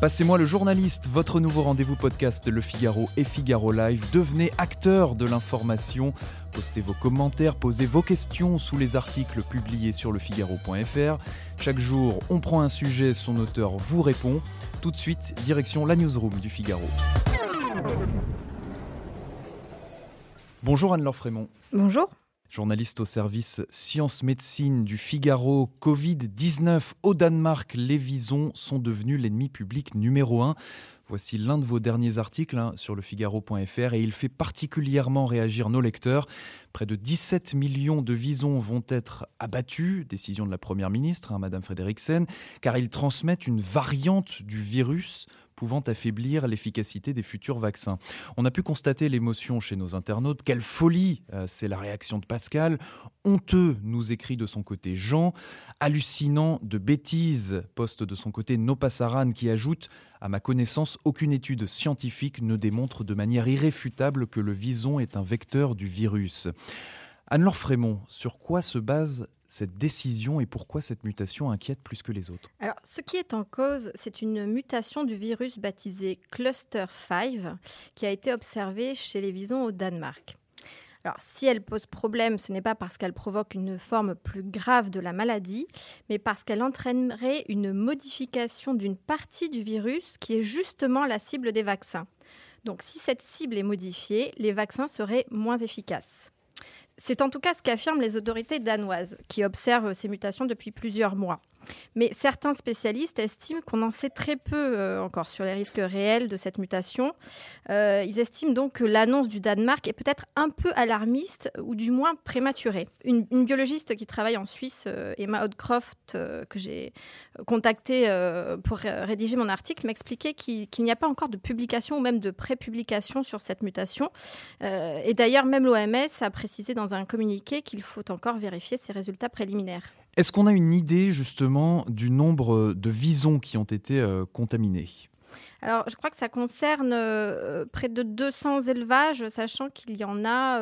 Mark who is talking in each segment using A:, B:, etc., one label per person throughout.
A: Passez-moi le journaliste, votre nouveau rendez-vous podcast Le Figaro et Figaro Live. Devenez acteur de l'information. Postez vos commentaires, posez vos questions sous les articles publiés sur lefigaro.fr. Chaque jour, on prend un sujet, son auteur vous répond. Tout de suite, direction la newsroom du Figaro. Bonjour Anne-Laure Frémont.
B: Bonjour.
A: Journaliste au service Sciences Médecine du Figaro, Covid-19 au Danemark, les visons sont devenus l'ennemi public numéro un. Voici l'un de vos derniers articles hein, sur le Figaro.fr et il fait particulièrement réagir nos lecteurs. Près de 17 millions de visons vont être abattus, décision de la Première ministre, hein, Madame Frederiksen, car ils transmettent une variante du virus pouvant affaiblir l'efficacité des futurs vaccins. On a pu constater l'émotion chez nos internautes. Quelle folie euh, C'est la réaction de Pascal. Honteux, nous écrit de son côté Jean. Hallucinant de bêtises, poste de son côté Nopassaran qui ajoute à ma connaissance, aucune étude scientifique ne démontre de manière irréfutable que le vison est un vecteur du virus. Anne-Laure Frémont, sur quoi se base cette décision et pourquoi cette mutation inquiète plus que les autres
B: Alors, ce qui est en cause, c'est une mutation du virus baptisé Cluster 5 qui a été observée chez les visons au Danemark. Alors, si elle pose problème, ce n'est pas parce qu'elle provoque une forme plus grave de la maladie, mais parce qu'elle entraînerait une modification d'une partie du virus qui est justement la cible des vaccins. Donc, si cette cible est modifiée, les vaccins seraient moins efficaces. C'est en tout cas ce qu'affirment les autorités danoises, qui observent ces mutations depuis plusieurs mois. Mais certains spécialistes estiment qu'on en sait très peu euh, encore sur les risques réels de cette mutation. Euh, ils estiment donc que l'annonce du Danemark est peut-être un peu alarmiste ou du moins prématurée. Une, biologiste qui travaille en Suisse, euh, Emma Hodcroft, que j'ai contactée pour rédiger mon article, m'expliquait qu'il n'y a pas encore de publication ou même de prépublication sur cette mutation. et d'ailleurs, même l'OMS a précisé dans un communiqué qu'il faut encore vérifier ces résultats préliminaires.
A: Est-ce qu'on a une idée justement du nombre de visons qui ont été euh, contaminés?
B: Alors, je crois que ça concerne euh, près de 200 élevages, sachant qu'il y en a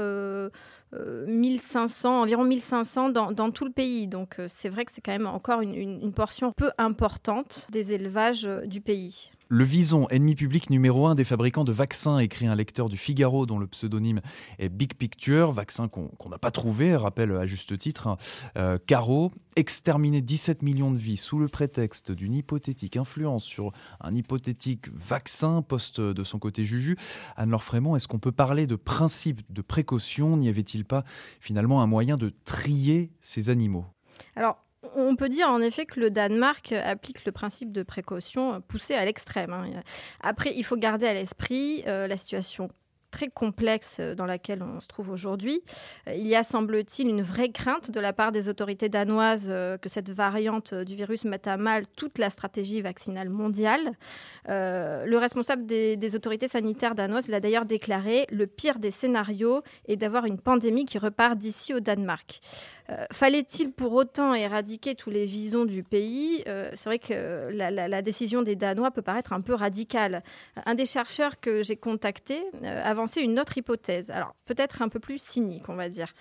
B: 1500, euh, environ 1500 dans, dans, tout le pays. Donc, c'est vrai que c'est quand même encore une, une, portion peu importante des élevages du pays.
A: Le vison, ennemi public numéro un des fabricants de vaccins, écrit un lecteur du Figaro dont le pseudonyme est Big Picture, vaccin qu'on n'a pas trouvé, rappelle à juste titre. Hein. Euh, Caro, exterminer 17 millions de vies sous le prétexte d'une hypothétique influence sur un hypothétique vaccin, poste de son côté Juju. Anne-Laure Frémont, est-ce qu'on peut parler de principe de précaution? N'y avait-il pas finalement un moyen de trier ces animaux?
B: On peut dire en effet que le Danemark applique le principe de précaution poussé à l'extrême. Hein. Après, il faut garder à l'esprit euh, la situation très complexe euh, dans laquelle on se trouve aujourd'hui. Euh, il y a, semble-t-il, une vraie crainte de la part des autorités danoises que cette variante du virus mette à mal toute la stratégie vaccinale mondiale. le responsable des, autorités sanitaires danoises l'a d'ailleurs déclaré, le pire des scénarios est d'avoir une pandémie qui repart d'ici au Danemark. Euh, fallait-il pour autant éradiquer tous les visons du pays? Euh, C'est vrai que la, décision des Danois peut paraître un peu radicale. Un des chercheurs que j'ai contacté euh, avançait une autre hypothèse, alors peut-être un peu plus cynique, on va dire.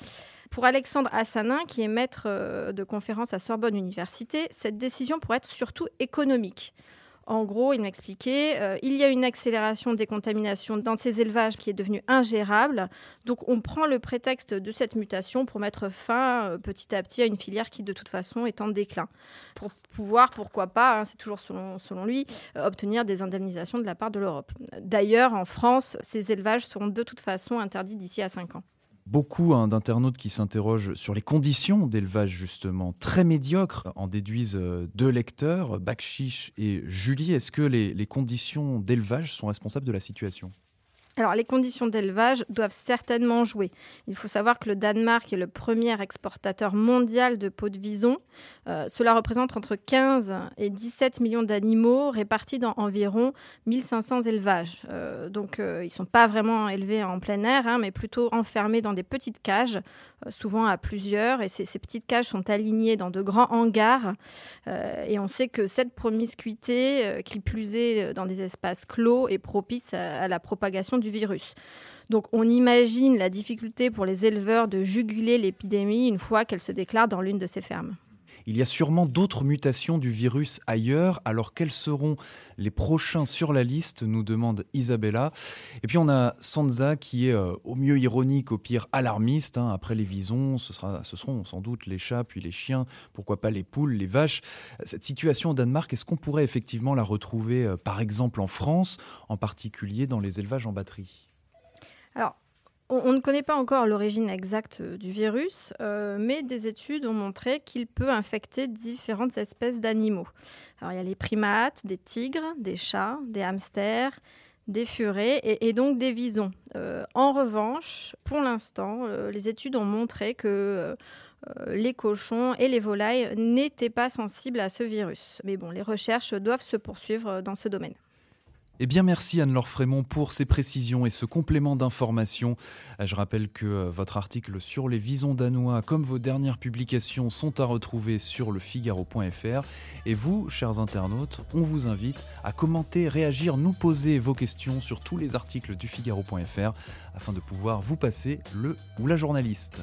B: Pour Alexandre Assanin, qui est maître de conférence à Sorbonne Université, cette décision pourrait être surtout économique. En gros, il m'expliquait, euh, il y a une accélération des contaminations dans ces élevages qui est devenue ingérable. Donc on prend le prétexte de cette mutation pour mettre fin euh, petit à petit à une filière qui de toute façon est en déclin. Pour pouvoir, pourquoi pas, hein, c'est toujours selon, lui, euh, obtenir des indemnisations de la part de l'Europe. D'ailleurs, en France, ces élevages seront de toute façon interdits d'ici à 5 ans
A: beaucoup hein, d'internautes qui s'interrogent sur les conditions d'élevage justement très médiocres en déduisent euh, deux lecteurs, Bakchiche et Julie. Est-ce que les conditions d'élevage sont responsables de la situation?
B: Alors, les conditions d'élevage doivent certainement jouer. Il faut savoir que le Danemark est le premier exportateur mondial de peau de vison. Euh, cela représente entre 15 et 17 millions d'animaux répartis dans environ 1500 élevages. Euh, donc, euh, ils ne sont pas vraiment élevés en plein air, hein, mais plutôt enfermés dans des petites cages, souvent à plusieurs. Et ces, ces, petites cages sont alignées dans de grands hangars. et on sait que cette promiscuité, qui plus est dans des espaces clos, est propice à, à la propagation du virus. Donc on imagine la difficulté pour les éleveurs de juguler l'épidémie une fois qu'elle se déclare dans l'une de ces fermes.
A: Il y a sûrement d'autres mutations du virus ailleurs. Alors quels seront les prochains sur la liste? Nous demande Isabella. Et puis on a Sansa qui est euh, au mieux ironique, au pire alarmiste. Hein. Après les visons, ce, sera, ce seront sans doute les chats, puis les chiens, pourquoi pas les poules, les vaches. Cette situation au Danemark, est-ce qu'on pourrait effectivement la retrouver euh, par exemple en France, en particulier dans les élevages en batterie?
B: Alors, on, ne connaît pas encore l'origine exacte euh, du virus, euh, mais des études ont montré qu'il peut infecter différentes espèces d'animaux. Alors il y a les primates, des tigres, des chats, des hamsters, des furets et, donc des visons. Euh, en revanche, pour l'instant, les études ont montré que les cochons et les volailles n'étaient pas sensibles à ce virus. Mais bon, les recherches doivent se poursuivre dans ce domaine.
A: Eh bien, merci Anne-Laure Frémont pour ces précisions et ce complément d'information. Euh, je rappelle que euh, votre article sur les visons danois, comme vos dernières publications, sont à retrouver sur le Figaro.fr. Et vous, chers internautes, on vous invite à commenter, réagir, nous poser vos questions sur tous les articles du Figaro.fr afin de pouvoir vous passer le ou la journaliste.